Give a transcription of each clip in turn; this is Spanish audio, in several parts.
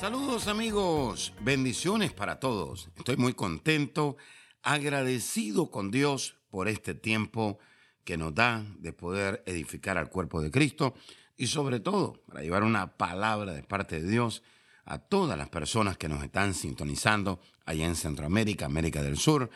Saludos amigos, bendiciones para todos. Estoy muy contento, agradecido con Dios por este tiempo que nos da de poder edificar al cuerpo de Cristo y sobre todo para llevar una palabra de parte de Dios a todas las personas que nos están sintonizando allá en Centroamérica, América del Sur,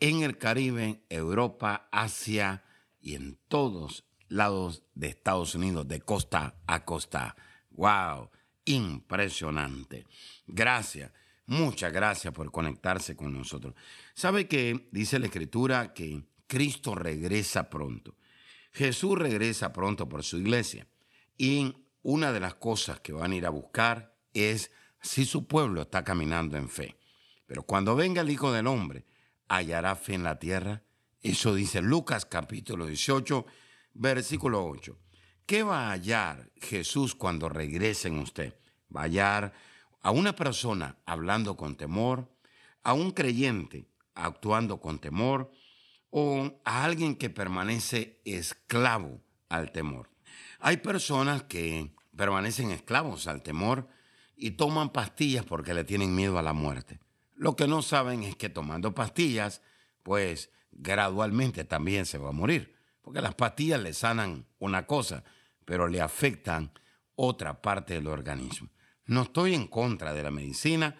en el Caribe, Europa, Asia y en todos lados de Estados Unidos, de costa a costa. ¡Wow! Impresionante. Gracias. Muchas gracias por conectarse con nosotros. ¿Sabe que dice la Escritura que Cristo regresa pronto? Jesús regresa pronto por su iglesia. Y una de las cosas que van a ir a buscar es si su pueblo está caminando en fe. Pero cuando venga el Hijo del Hombre, ¿hallará fe en la tierra? Eso dice Lucas capítulo 18, versículo 8. ¿Qué va a hallar Jesús cuando regrese en usted? ¿Va a hallar a una persona hablando con temor, a un creyente actuando con temor o a alguien que permanece esclavo al temor? Hay personas que permanecen esclavos al temor y toman pastillas porque le tienen miedo a la muerte. Lo que no saben es que tomando pastillas, pues gradualmente también se va a morir, porque las pastillas le sanan una cosa, pero le afectan otra parte del organismo. No estoy en contra de la medicina,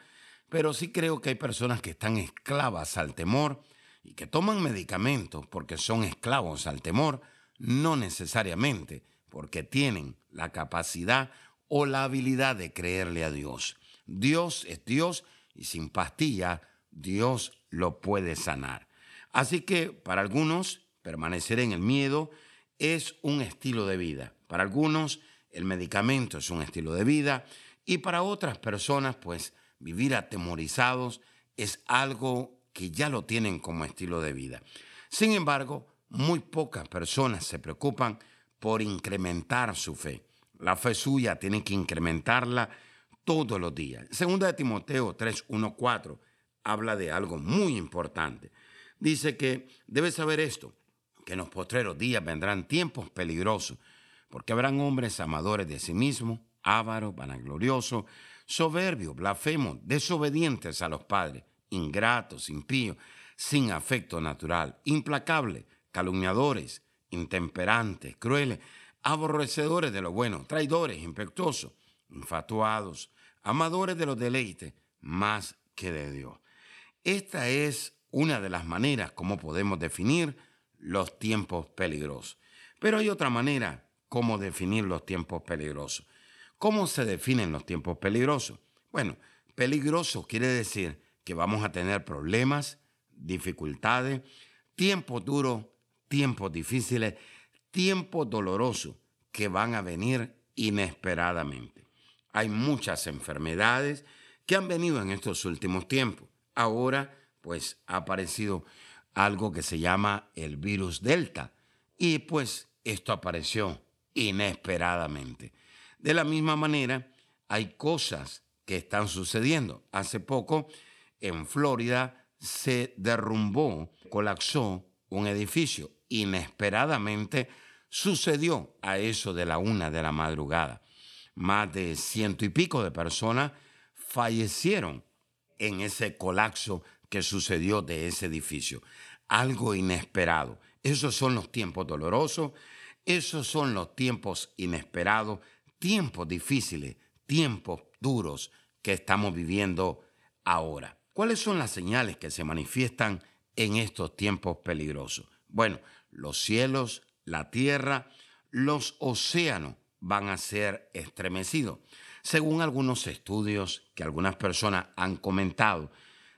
pero sí creo que hay personas que están esclavas al temor y que toman medicamentos porque son esclavos al temor, no necesariamente porque tienen la capacidad o la habilidad de creerle a Dios. Dios es Dios y sin pastilla Dios lo puede sanar. Así que para algunos permanecer en el miedo es un estilo de vida. Para algunos el medicamento es un estilo de vida y para otras personas pues vivir atemorizados es algo que ya lo tienen como estilo de vida. Sin embargo, muy pocas personas se preocupan por incrementar su fe. La fe suya tiene que incrementarla todos los días. Segunda de Timoteo 3, 1, 4 habla de algo muy importante. Dice que debe saber esto, que en los postreros días vendrán tiempos peligrosos, porque habrán hombres amadores de sí mismos, ávaros, vanagloriosos, soberbios, blasfemos, desobedientes a los padres, ingratos, impíos, sin afecto natural, implacables, calumniadores, intemperantes, crueles, aborrecedores de lo bueno, traidores, impetuosos, infatuados, amadores de los deleites, más que de Dios. Esta es una de las maneras como podemos definir los tiempos peligrosos. Pero hay otra manera como definir los tiempos peligrosos. ¿Cómo se definen los tiempos peligrosos? Bueno, peligroso quiere decir que vamos a tener problemas, dificultades, tiempos duros tiempos difíciles, tiempos dolorosos que van a venir inesperadamente. Hay muchas enfermedades que han venido en estos últimos tiempos. Ahora, pues, ha aparecido algo que se llama el virus Delta. Y pues esto apareció inesperadamente. De la misma manera, hay cosas que están sucediendo. Hace poco, en Florida, se derrumbó, colapsó un edificio inesperadamente sucedió a eso de la una de la madrugada. Más de ciento y pico de personas fallecieron en ese colapso que sucedió de ese edificio. Algo inesperado. Esos son los tiempos dolorosos, esos son los tiempos inesperados, tiempos difíciles, tiempos duros que estamos viviendo ahora. ¿Cuáles son las señales que se manifiestan en estos tiempos peligrosos? Bueno, los cielos, la tierra, los océanos van a ser estremecidos. Según algunos estudios que algunas personas han comentado,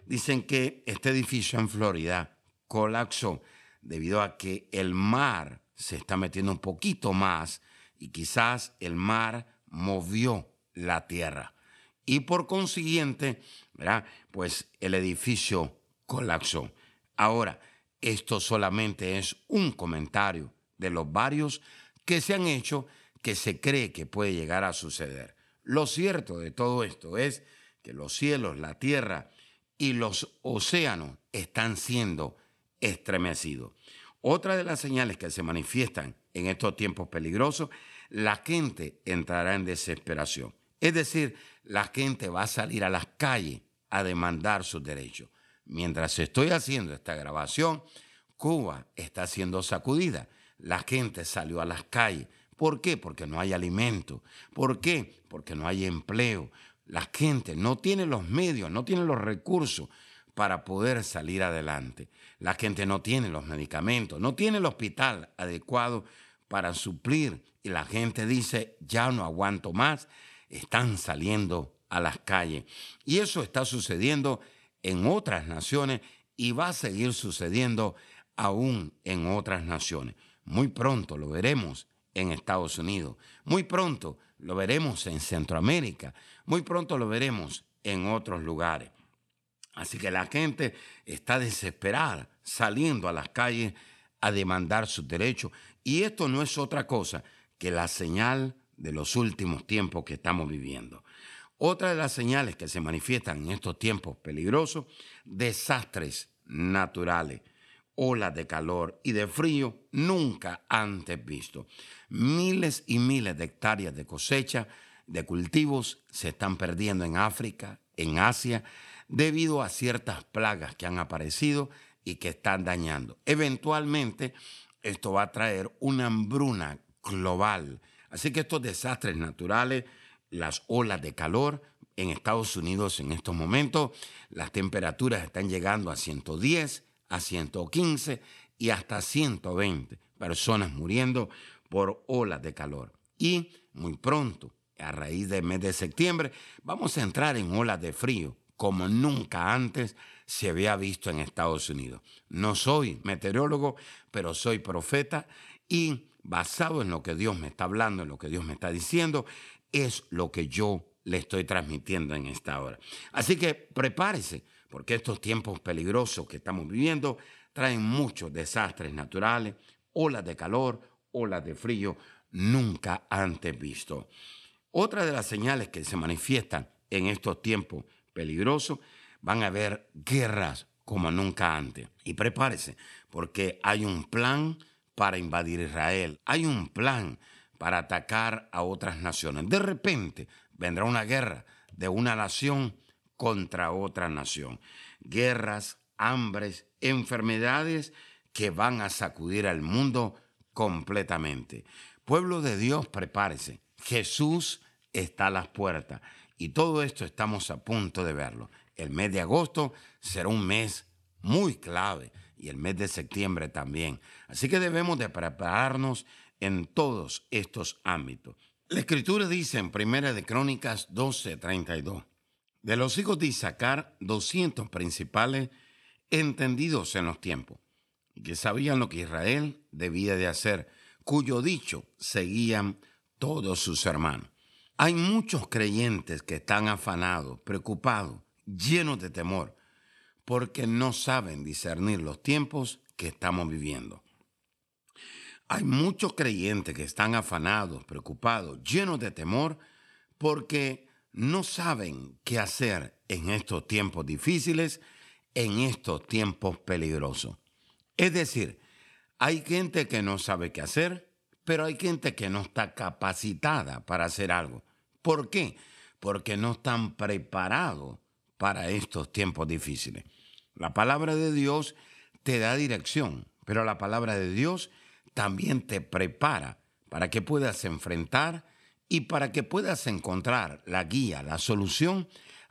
dicen que este edificio en Florida colapsó debido a que el mar se está metiendo un poquito más y quizás el mar movió la tierra. y por consiguiente, ¿verdad? pues el edificio colapsó. Ahora, esto solamente es un comentario de los varios que se han hecho que se cree que puede llegar a suceder. Lo cierto de todo esto es que los cielos, la tierra y los océanos están siendo estremecidos. Otra de las señales que se manifiestan en estos tiempos peligrosos, la gente entrará en desesperación. Es decir, la gente va a salir a las calles a demandar sus derechos. Mientras estoy haciendo esta grabación, Cuba está siendo sacudida. La gente salió a las calles. ¿Por qué? Porque no hay alimento. ¿Por qué? Porque no hay empleo. La gente no tiene los medios, no tiene los recursos para poder salir adelante. La gente no tiene los medicamentos, no tiene el hospital adecuado para suplir. Y la gente dice, ya no aguanto más, están saliendo a las calles. Y eso está sucediendo en otras naciones y va a seguir sucediendo aún en otras naciones. Muy pronto lo veremos en Estados Unidos, muy pronto lo veremos en Centroamérica, muy pronto lo veremos en otros lugares. Así que la gente está desesperada saliendo a las calles a demandar sus derechos. Y esto no es otra cosa que la señal de los últimos tiempos que estamos viviendo. Otra de las señales que se manifiestan en estos tiempos peligrosos, desastres naturales, olas de calor y de frío nunca antes visto. Miles y miles de hectáreas de cosecha de cultivos se están perdiendo en África, en Asia, debido a ciertas plagas que han aparecido y que están dañando. Eventualmente, esto va a traer una hambruna global. Así que estos desastres naturales las olas de calor. En Estados Unidos en estos momentos las temperaturas están llegando a 110, a 115 y hasta 120 personas muriendo por olas de calor. Y muy pronto, a raíz del mes de septiembre, vamos a entrar en olas de frío como nunca antes se había visto en Estados Unidos. No soy meteorólogo, pero soy profeta y basado en lo que Dios me está hablando, en lo que Dios me está diciendo, es lo que yo le estoy transmitiendo en esta hora. Así que prepárese, porque estos tiempos peligrosos que estamos viviendo traen muchos desastres naturales, olas de calor, olas de frío, nunca antes visto. Otra de las señales que se manifiestan en estos tiempos peligrosos, van a haber guerras como nunca antes. Y prepárese, porque hay un plan para invadir Israel, hay un plan para atacar a otras naciones. De repente vendrá una guerra de una nación contra otra nación. Guerras, hambres, enfermedades que van a sacudir al mundo completamente. Pueblo de Dios, prepárese. Jesús está a las puertas y todo esto estamos a punto de verlo. El mes de agosto será un mes muy clave y el mes de septiembre también. Así que debemos de prepararnos en todos estos ámbitos. La escritura dice en Primera de Crónicas 12:32, de los hijos de Isaacar, 200 principales entendidos en los tiempos, que sabían lo que Israel debía de hacer, cuyo dicho seguían todos sus hermanos. Hay muchos creyentes que están afanados, preocupados, llenos de temor, porque no saben discernir los tiempos que estamos viviendo. Hay muchos creyentes que están afanados, preocupados, llenos de temor, porque no saben qué hacer en estos tiempos difíciles, en estos tiempos peligrosos. Es decir, hay gente que no sabe qué hacer, pero hay gente que no está capacitada para hacer algo. ¿Por qué? Porque no están preparados para estos tiempos difíciles. La palabra de Dios te da dirección, pero la palabra de Dios también te prepara para que puedas enfrentar y para que puedas encontrar la guía, la solución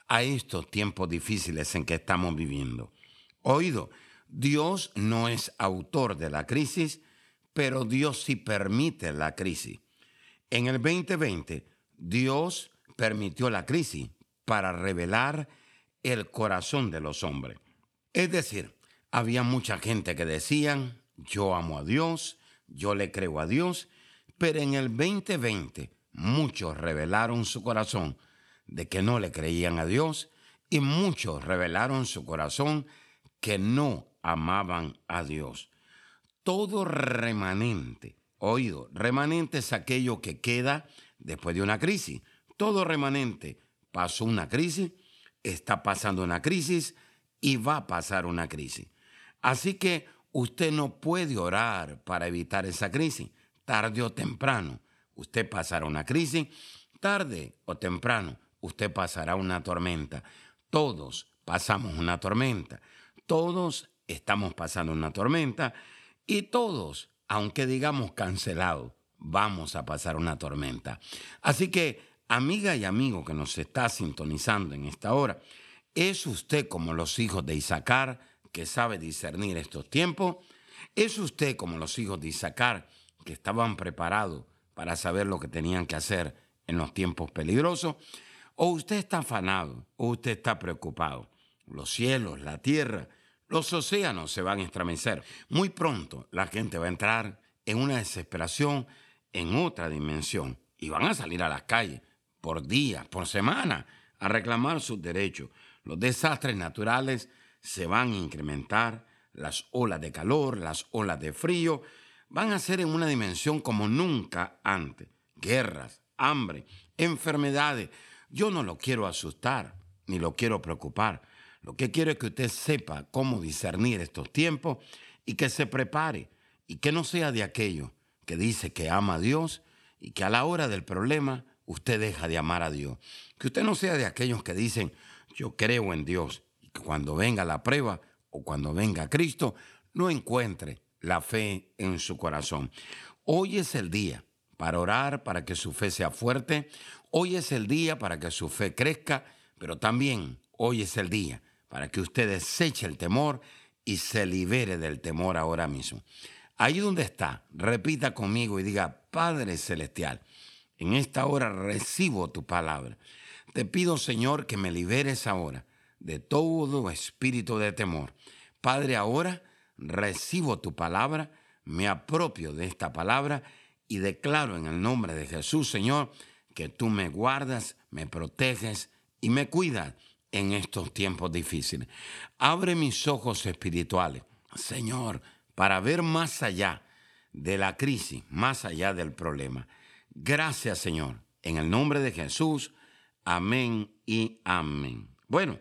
a estos tiempos difíciles en que estamos viviendo. Oído, Dios no es autor de la crisis, pero Dios sí permite la crisis. En el 2020, Dios permitió la crisis para revelar el corazón de los hombres. Es decir, había mucha gente que decían, yo amo a Dios, yo le creo a Dios, pero en el 2020 muchos revelaron su corazón de que no le creían a Dios y muchos revelaron su corazón que no amaban a Dios. Todo remanente, oído, remanente es aquello que queda después de una crisis. Todo remanente pasó una crisis, está pasando una crisis y va a pasar una crisis. Así que usted no puede orar para evitar esa crisis. Tarde o temprano, usted pasará una crisis. Tarde o temprano, usted pasará una tormenta. Todos pasamos una tormenta. Todos estamos pasando una tormenta. Y todos, aunque digamos cancelado, vamos a pasar una tormenta. Así que, amiga y amigo que nos está sintonizando en esta hora, ¿es usted como los hijos de Isaacar que sabe discernir estos tiempos? ¿Es usted como los hijos de Isaacar que estaban preparados para saber lo que tenían que hacer en los tiempos peligrosos? ¿O usted está afanado o usted está preocupado? Los cielos, la tierra, los océanos se van a estremecer. Muy pronto la gente va a entrar en una desesperación en otra dimensión y van a salir a las calles por días, por semana, a reclamar sus derechos. Los desastres naturales se van a incrementar, las olas de calor, las olas de frío, van a ser en una dimensión como nunca antes. Guerras, hambre, enfermedades. Yo no lo quiero asustar, ni lo quiero preocupar. Lo que quiero es que usted sepa cómo discernir estos tiempos y que se prepare y que no sea de aquellos que dice que ama a Dios y que a la hora del problema usted deja de amar a Dios. Que usted no sea de aquellos que dicen, yo creo en Dios y que cuando venga la prueba o cuando venga Cristo, no encuentre la fe en su corazón. Hoy es el día para orar, para que su fe sea fuerte. Hoy es el día para que su fe crezca, pero también hoy es el día para que usted deseche el temor y se libere del temor ahora mismo. Ahí donde está, repita conmigo y diga, Padre Celestial, en esta hora recibo tu palabra. Te pido, Señor, que me liberes ahora de todo espíritu de temor. Padre, ahora recibo tu palabra, me apropio de esta palabra y declaro en el nombre de Jesús, Señor, que tú me guardas, me proteges y me cuidas en estos tiempos difíciles. Abre mis ojos espirituales, Señor, para ver más allá de la crisis, más allá del problema. Gracias, Señor. En el nombre de Jesús, amén y amén. Bueno,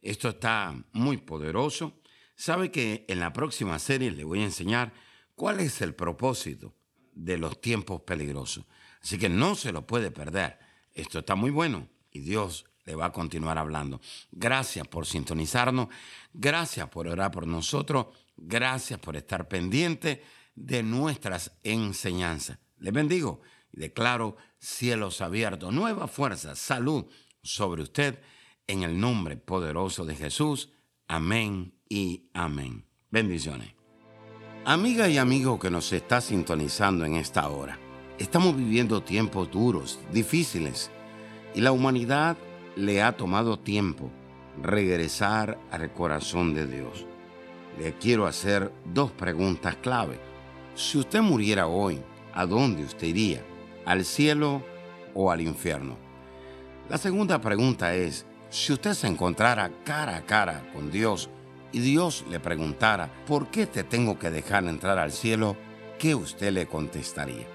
esto está muy poderoso. Sabe que en la próxima serie le voy a enseñar cuál es el propósito de los tiempos peligrosos. Así que no se lo puede perder. Esto está muy bueno y Dios le va a continuar hablando. Gracias por sintonizarnos. Gracias por orar por nosotros. Gracias por estar pendiente de nuestras enseñanzas. Les bendigo y declaro cielos abiertos, nueva fuerza, salud sobre usted en el nombre poderoso de Jesús. Amén y amén. Bendiciones. Amiga y amigo que nos está sintonizando en esta hora, estamos viviendo tiempos duros, difíciles, y la humanidad le ha tomado tiempo regresar al corazón de Dios le quiero hacer dos preguntas clave. Si usted muriera hoy, ¿a dónde usted iría? ¿Al cielo o al infierno? La segunda pregunta es, si usted se encontrara cara a cara con Dios y Dios le preguntara, ¿por qué te tengo que dejar entrar al cielo? ¿Qué usted le contestaría?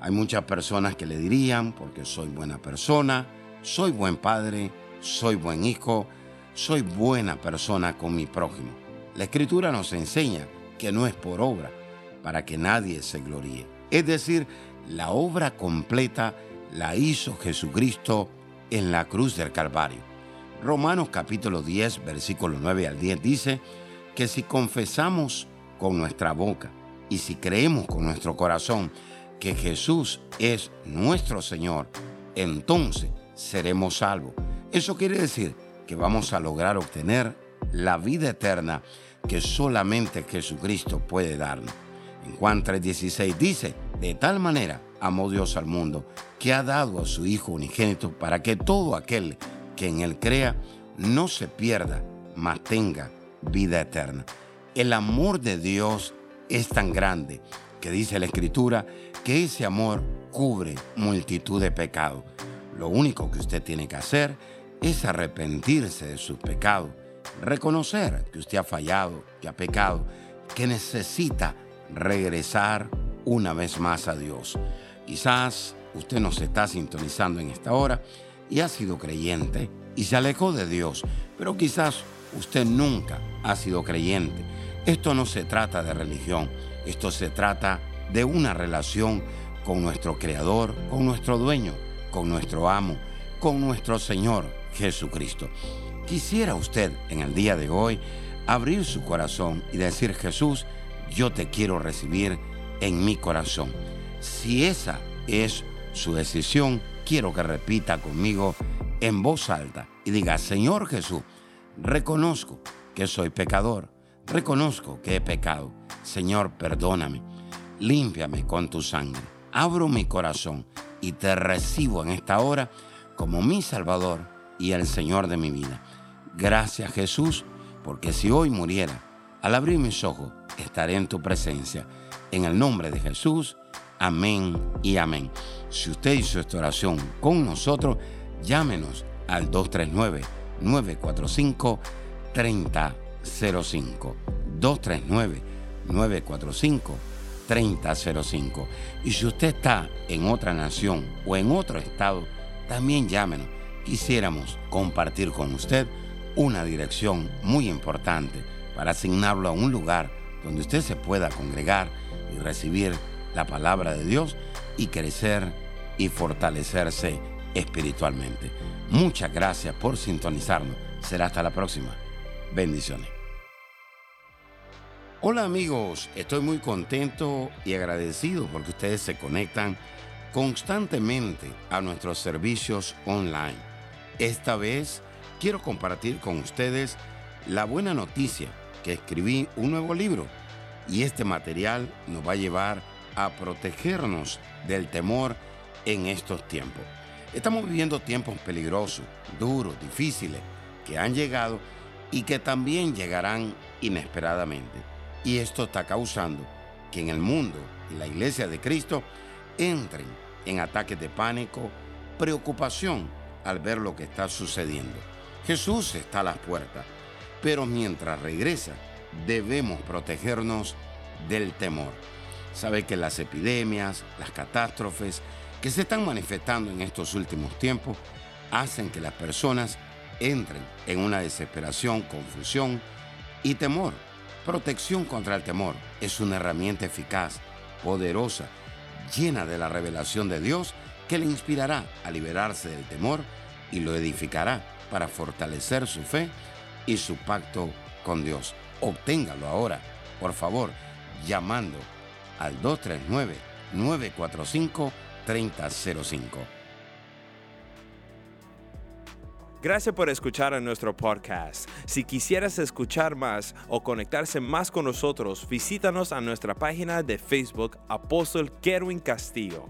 Hay muchas personas que le dirían, porque soy buena persona, soy buen padre, soy buen hijo, soy buena persona con mi prójimo. La escritura nos enseña que no es por obra, para que nadie se gloríe. Es decir, la obra completa la hizo Jesucristo en la cruz del Calvario. Romanos capítulo 10, versículo 9 al 10 dice que si confesamos con nuestra boca y si creemos con nuestro corazón que Jesús es nuestro Señor, entonces seremos salvos. Eso quiere decir que vamos a lograr obtener la vida eterna que solamente Jesucristo puede darnos. En Juan 3:16 dice, de tal manera amó Dios al mundo, que ha dado a su Hijo unigénito para que todo aquel que en él crea no se pierda, mas tenga vida eterna. El amor de Dios es tan grande que dice la Escritura que ese amor cubre multitud de pecados. Lo único que usted tiene que hacer es arrepentirse de sus pecados, reconocer que usted ha fallado, que ha pecado, que necesita regresar una vez más a Dios. Quizás usted nos está sintonizando en esta hora y ha sido creyente y se alejó de Dios, pero quizás usted nunca ha sido creyente. Esto no se trata de religión, esto se trata de una relación con nuestro Creador, con nuestro dueño, con nuestro amo, con nuestro Señor Jesucristo. Quisiera usted en el día de hoy abrir su corazón y decir, Jesús, yo te quiero recibir en mi corazón. Si esa es su decisión, quiero que repita conmigo en voz alta y diga, Señor Jesús, reconozco que soy pecador, reconozco que he pecado. Señor, perdóname, límpiame con tu sangre, abro mi corazón y te recibo en esta hora como mi Salvador y el Señor de mi vida. Gracias Jesús, porque si hoy muriera, al abrir mis ojos, estaré en tu presencia. En el nombre de Jesús, amén y amén. Si usted hizo esta oración con nosotros, llámenos al 239-945-3005. 239-945-3005. Y si usted está en otra nación o en otro estado, también llámenos. Quisiéramos compartir con usted una dirección muy importante para asignarlo a un lugar donde usted se pueda congregar y recibir la palabra de Dios y crecer y fortalecerse espiritualmente. Muchas gracias por sintonizarnos. Será hasta la próxima. Bendiciones. Hola amigos, estoy muy contento y agradecido porque ustedes se conectan constantemente a nuestros servicios online. Esta vez quiero compartir con ustedes la buena noticia que escribí un nuevo libro y este material nos va a llevar a protegernos del temor en estos tiempos. Estamos viviendo tiempos peligrosos, duros, difíciles, que han llegado y que también llegarán inesperadamente. Y esto está causando que en el mundo y la iglesia de Cristo entren en ataques de pánico, preocupación al ver lo que está sucediendo. Jesús está a las puertas, pero mientras regresa debemos protegernos del temor. Sabe que las epidemias, las catástrofes que se están manifestando en estos últimos tiempos hacen que las personas entren en una desesperación, confusión y temor. Protección contra el temor es una herramienta eficaz, poderosa, llena de la revelación de Dios que le inspirará a liberarse del temor y lo edificará para fortalecer su fe y su pacto con Dios. Obténgalo ahora, por favor, llamando al 239-945-3005. Gracias por escuchar a nuestro podcast. Si quisieras escuchar más o conectarse más con nosotros, visítanos a nuestra página de Facebook Apóstol Kerwin Castillo.